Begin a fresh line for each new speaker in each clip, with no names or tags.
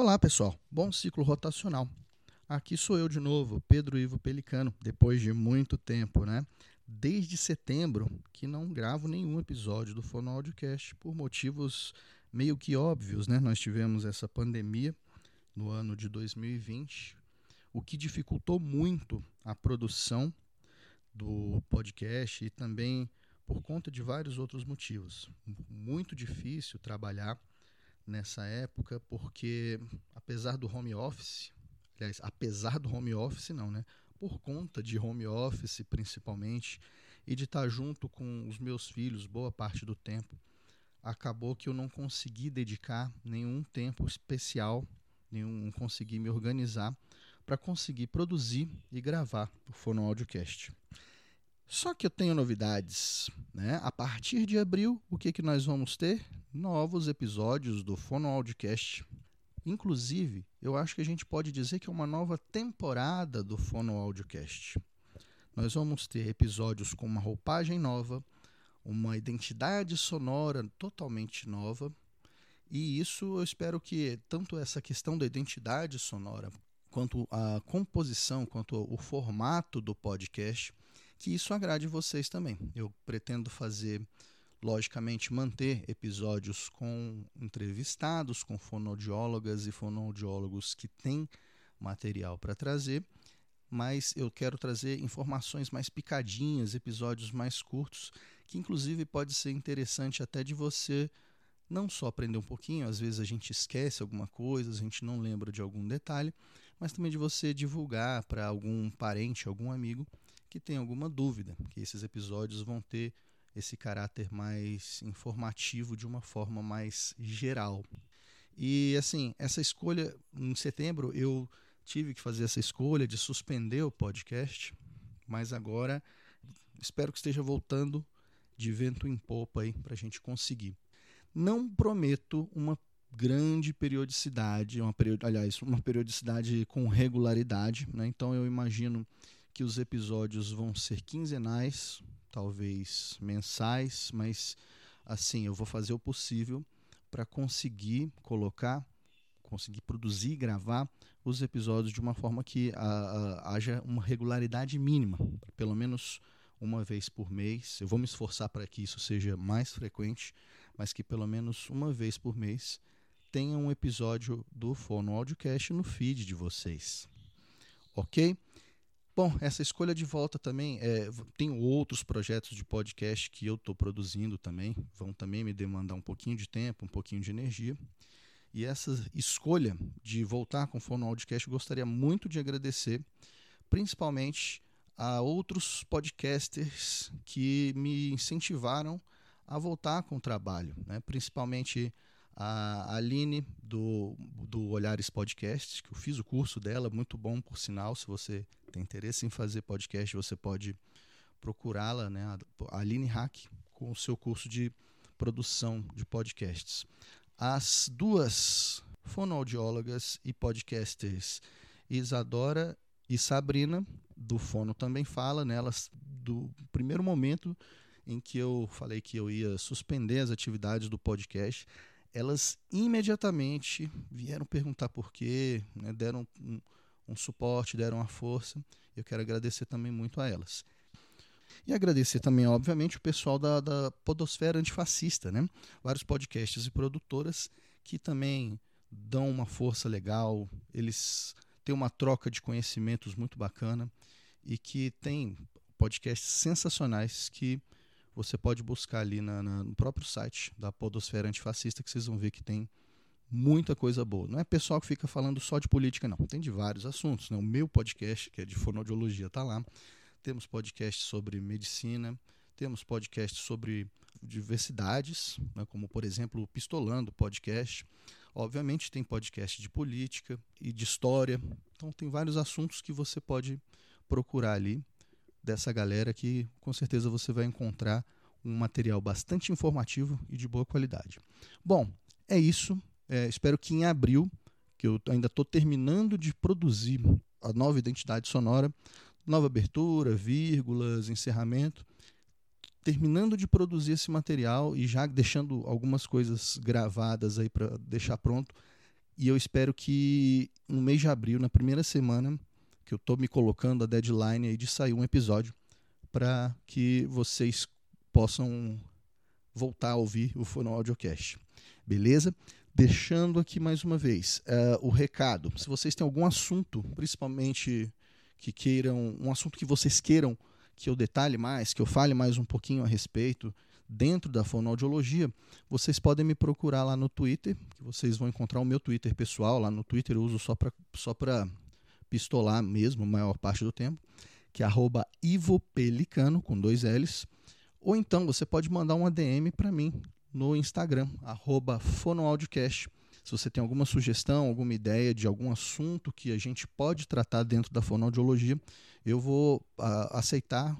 Olá, pessoal. Bom ciclo rotacional. Aqui sou eu de novo, Pedro Ivo Pelicano, depois de muito tempo, né? Desde setembro que não gravo nenhum episódio do Fono Audiocast por motivos meio que óbvios, né? Nós tivemos essa pandemia no ano de 2020, o que dificultou muito a produção do podcast e também por conta de vários outros motivos. Muito difícil trabalhar nessa época, porque apesar do home office, aliás, apesar do home office não, né? Por conta de home office principalmente e de estar junto com os meus filhos boa parte do tempo, acabou que eu não consegui dedicar nenhum tempo especial, nenhum consegui me organizar para conseguir produzir e gravar o Fono Audiocast. Só que eu tenho novidades. Né? A partir de abril, o que, que nós vamos ter? Novos episódios do Fono Audiocast. Inclusive, eu acho que a gente pode dizer que é uma nova temporada do Fono Audiocast. Nós vamos ter episódios com uma roupagem nova, uma identidade sonora totalmente nova. E isso eu espero que tanto essa questão da identidade sonora, quanto a composição, quanto o formato do podcast que isso agrade vocês também. Eu pretendo fazer, logicamente, manter episódios com entrevistados, com fonoaudiólogas e fonoaudiólogos que têm material para trazer, mas eu quero trazer informações mais picadinhas, episódios mais curtos, que inclusive pode ser interessante até de você não só aprender um pouquinho, às vezes a gente esquece alguma coisa, a gente não lembra de algum detalhe, mas também de você divulgar para algum parente, algum amigo que tem alguma dúvida, que esses episódios vão ter esse caráter mais informativo de uma forma mais geral. E assim, essa escolha em setembro eu tive que fazer essa escolha de suspender o podcast, mas agora espero que esteja voltando de vento em popa aí para a gente conseguir. Não prometo uma grande periodicidade, uma period... aliás, uma periodicidade com regularidade, né? então eu imagino que os episódios vão ser quinzenais, talvez mensais, mas assim, eu vou fazer o possível para conseguir colocar, conseguir produzir e gravar os episódios de uma forma que a, a, haja uma regularidade mínima, pelo menos uma vez por mês. Eu vou me esforçar para que isso seja mais frequente, mas que pelo menos uma vez por mês tenha um episódio do Fono Audiocast no feed de vocês. Ok? Bom, essa escolha de volta também, é, tenho outros projetos de podcast que eu estou produzindo também, vão também me demandar um pouquinho de tempo, um pouquinho de energia. E essa escolha de voltar com o Fono Audiocast, eu gostaria muito de agradecer, principalmente a outros podcasters que me incentivaram a voltar com o trabalho, né? principalmente a Aline do, do Olhares Podcast, que eu fiz o curso dela, muito bom por sinal. Se você tem interesse em fazer podcast, você pode procurá-la, né? A Aline Hack, com o seu curso de produção de podcasts. As duas fonoaudiólogas e podcasters Isadora e Sabrina, do Fono também fala, né? Elas, do primeiro momento em que eu falei que eu ia suspender as atividades do podcast, elas imediatamente vieram perguntar por quê, né, deram um, um suporte, deram a força. Eu quero agradecer também muito a elas. E agradecer também, obviamente, o pessoal da, da Podosfera Antifascista, né? Vários podcasts e produtoras que também dão uma força legal, eles têm uma troca de conhecimentos muito bacana e que tem podcasts sensacionais que você pode buscar ali na, na, no próprio site da Podosfera Antifascista que vocês vão ver que tem muita coisa boa. Não é pessoal que fica falando só de política, não. Tem de vários assuntos. Né? O meu podcast, que é de fonoaudiologia, está lá. Temos podcasts sobre medicina, temos podcasts sobre diversidades, né? como, por exemplo, o Pistolando Podcast. Obviamente, tem podcast de política e de história. Então, tem vários assuntos que você pode procurar ali dessa galera que com certeza você vai encontrar um material bastante informativo e de boa qualidade. Bom, é isso. É, espero que em abril, que eu ainda estou terminando de produzir a nova identidade sonora, nova abertura, vírgulas, encerramento, terminando de produzir esse material e já deixando algumas coisas gravadas aí para deixar pronto, E eu espero que no mês de abril, na primeira semana, que eu estou me colocando a deadline aí de sair um episódio para que vocês possam voltar a ouvir o Fono Audiocast. Beleza? Deixando aqui mais uma vez uh, o recado. Se vocês têm algum assunto, principalmente que queiram, um assunto que vocês queiram que eu detalhe mais, que eu fale mais um pouquinho a respeito dentro da fonoaudiologia, vocês podem me procurar lá no Twitter, que vocês vão encontrar o meu Twitter pessoal. Lá no Twitter eu uso só para só pistolar mesmo, a maior parte do tempo, que é ivopelicano, com dois L's. Ou então você pode mandar uma DM para mim no Instagram, arroba fonoaudiocast. Se você tem alguma sugestão, alguma ideia de algum assunto que a gente pode tratar dentro da fonoaudiologia, eu vou uh, aceitar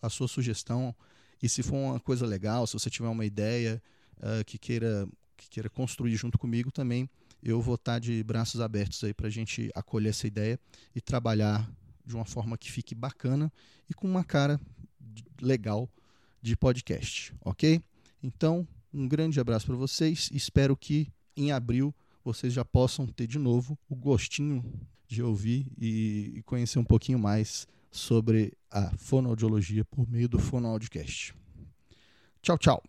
a sua sugestão. E se for uma coisa legal, se você tiver uma ideia uh, que, queira, que queira construir junto comigo também, eu vou estar de braços abertos aí para a gente acolher essa ideia e trabalhar de uma forma que fique bacana e com uma cara legal de podcast, ok? Então, um grande abraço para vocês. Espero que em abril vocês já possam ter de novo o gostinho de ouvir e conhecer um pouquinho mais sobre a fonoaudiologia por meio do Fonoaudiocast. Tchau, tchau.